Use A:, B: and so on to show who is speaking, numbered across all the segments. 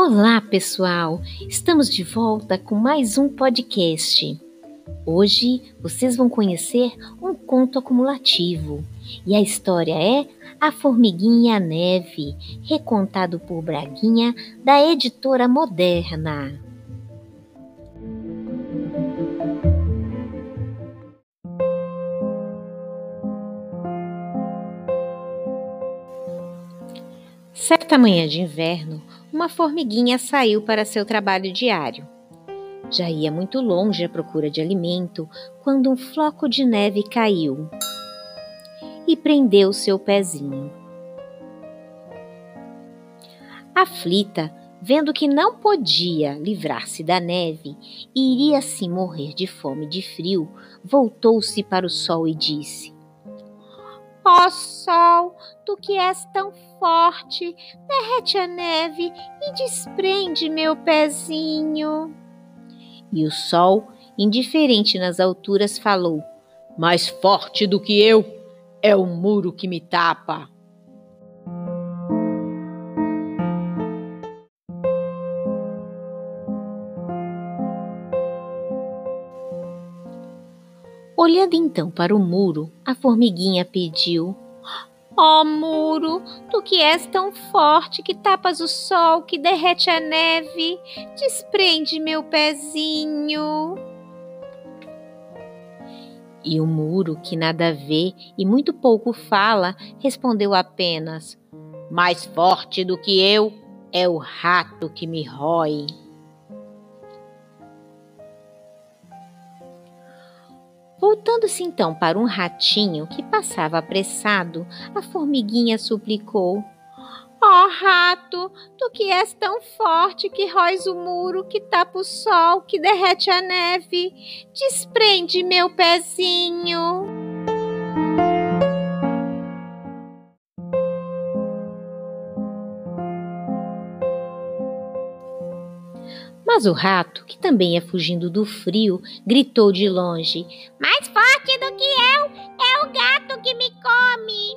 A: Olá, pessoal! Estamos de volta com mais um podcast. Hoje vocês vão conhecer um conto acumulativo e a história é A Formiguinha Neve, recontado por Braguinha, da editora Moderna. Certa manhã de inverno, uma formiguinha saiu para seu trabalho diário. Já ia muito longe à procura de alimento quando um floco de neve caiu e prendeu seu pezinho. Aflita, vendo que não podia livrar-se da neve e iria assim morrer de fome e de frio, voltou-se para o sol e disse: Ó oh, sol, tu que és tão forte, derrete a neve e desprende meu pezinho. E o sol, indiferente nas alturas, falou: Mais forte do que eu é o muro que me tapa. Olhando então para o muro, a formiguinha pediu: Ó oh, muro, tu que és tão forte, que tapas o sol, que derrete a neve, desprende meu pezinho. E o muro, que nada vê e muito pouco fala, respondeu apenas: Mais forte do que eu é o rato que me rói. Voltando-se então para um ratinho que passava apressado, a formiguinha suplicou: Ó oh, rato, tu que és tão forte que róis o muro, que tapa o sol, que derrete a neve, desprende meu pezinho. Mas o rato, que também ia fugindo do frio, gritou de longe: Mais forte do que eu é o gato que me come!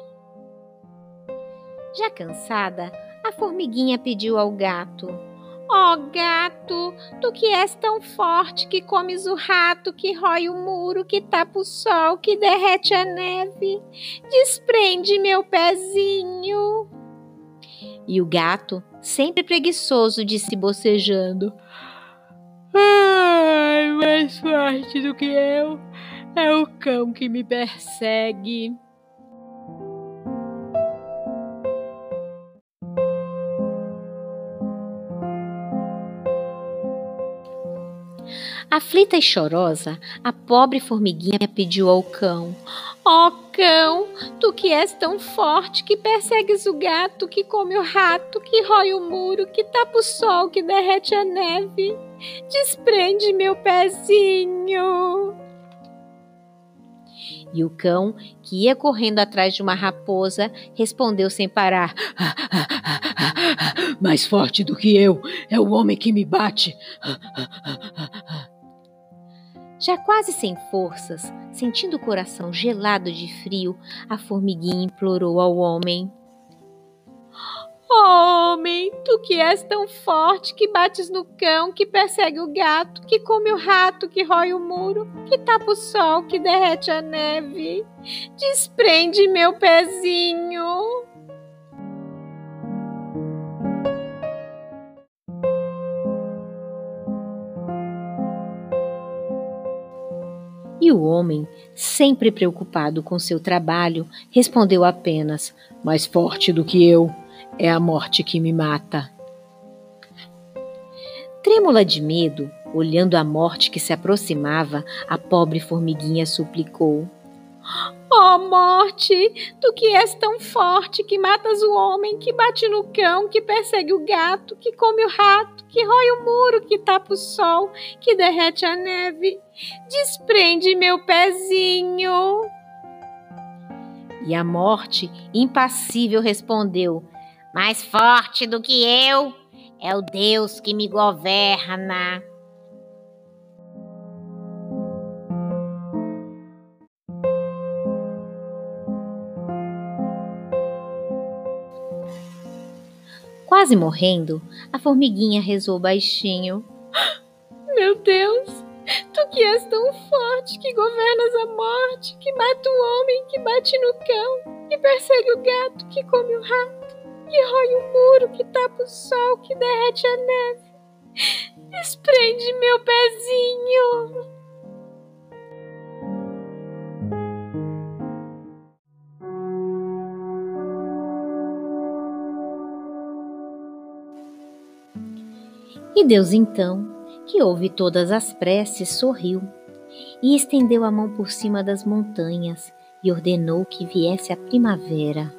A: Já cansada, a formiguinha pediu ao gato: Ó oh, gato, tu que és tão forte que comes o rato, que rói o muro, que tapa o sol, que derrete a neve, desprende meu pezinho. E o gato, sempre preguiçoso, disse bocejando: Ai, mais forte do que eu é o cão que me persegue. Aflita e chorosa, a pobre formiguinha pediu ao cão: Ó oh, cão, tu que és tão forte, que persegues o gato, que come o rato, que rói o muro, que tapa o sol, que derrete a neve, desprende meu pezinho. E o cão, que ia correndo atrás de uma raposa, respondeu sem parar: Mais forte do que eu é o homem que me bate. Já quase sem forças, sentindo o coração gelado de frio, a formiguinha implorou ao homem: Homem, tu que és tão forte, que bates no cão, que persegue o gato, que come o rato, que rói o muro, que tapa o sol, que derrete a neve, desprende meu pezinho. E o homem, sempre preocupado com seu trabalho, respondeu apenas: Mais forte do que eu é a morte que me mata. Trêmula de medo, olhando a morte que se aproximava, a pobre formiguinha suplicou: Ó oh, morte, tu que és tão forte, que matas o homem, que bate no cão, que persegue o gato, que come o rato, que rói o muro, que tapa o sol, que derrete a neve, desprende meu pezinho. E a morte, impassível, respondeu: Mais forte do que eu é o Deus que me governa. Quase morrendo, a formiguinha rezou baixinho.
B: Meu Deus, tu que és tão forte, que governas a morte, que mata o homem, que bate no cão, que persegue o gato, que come o rato, que rói o muro, que tapa o sol, que derrete a neve. Desprende meu pezinho.
A: E Deus então, que ouve todas as preces, sorriu e estendeu a mão por cima das montanhas e ordenou que viesse a primavera.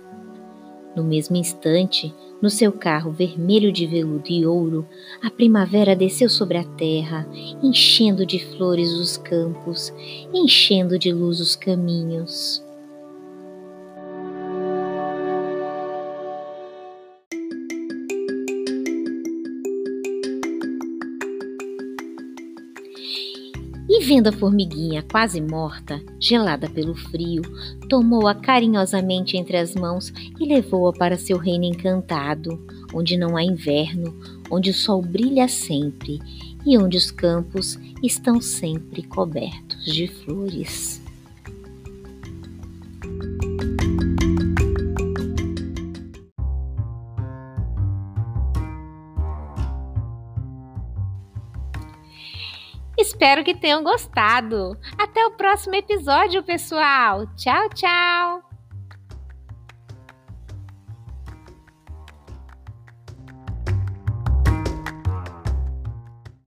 A: No mesmo instante, no seu carro vermelho de veludo e ouro, a primavera desceu sobre a terra, enchendo de flores os campos, enchendo de luz os caminhos. E vendo a formiguinha quase morta, gelada pelo frio, tomou-a carinhosamente entre as mãos e levou-a para seu reino encantado, onde não há inverno, onde o sol brilha sempre e onde os campos estão sempre cobertos de flores. Espero que tenham gostado. Até o próximo episódio, pessoal. Tchau, tchau.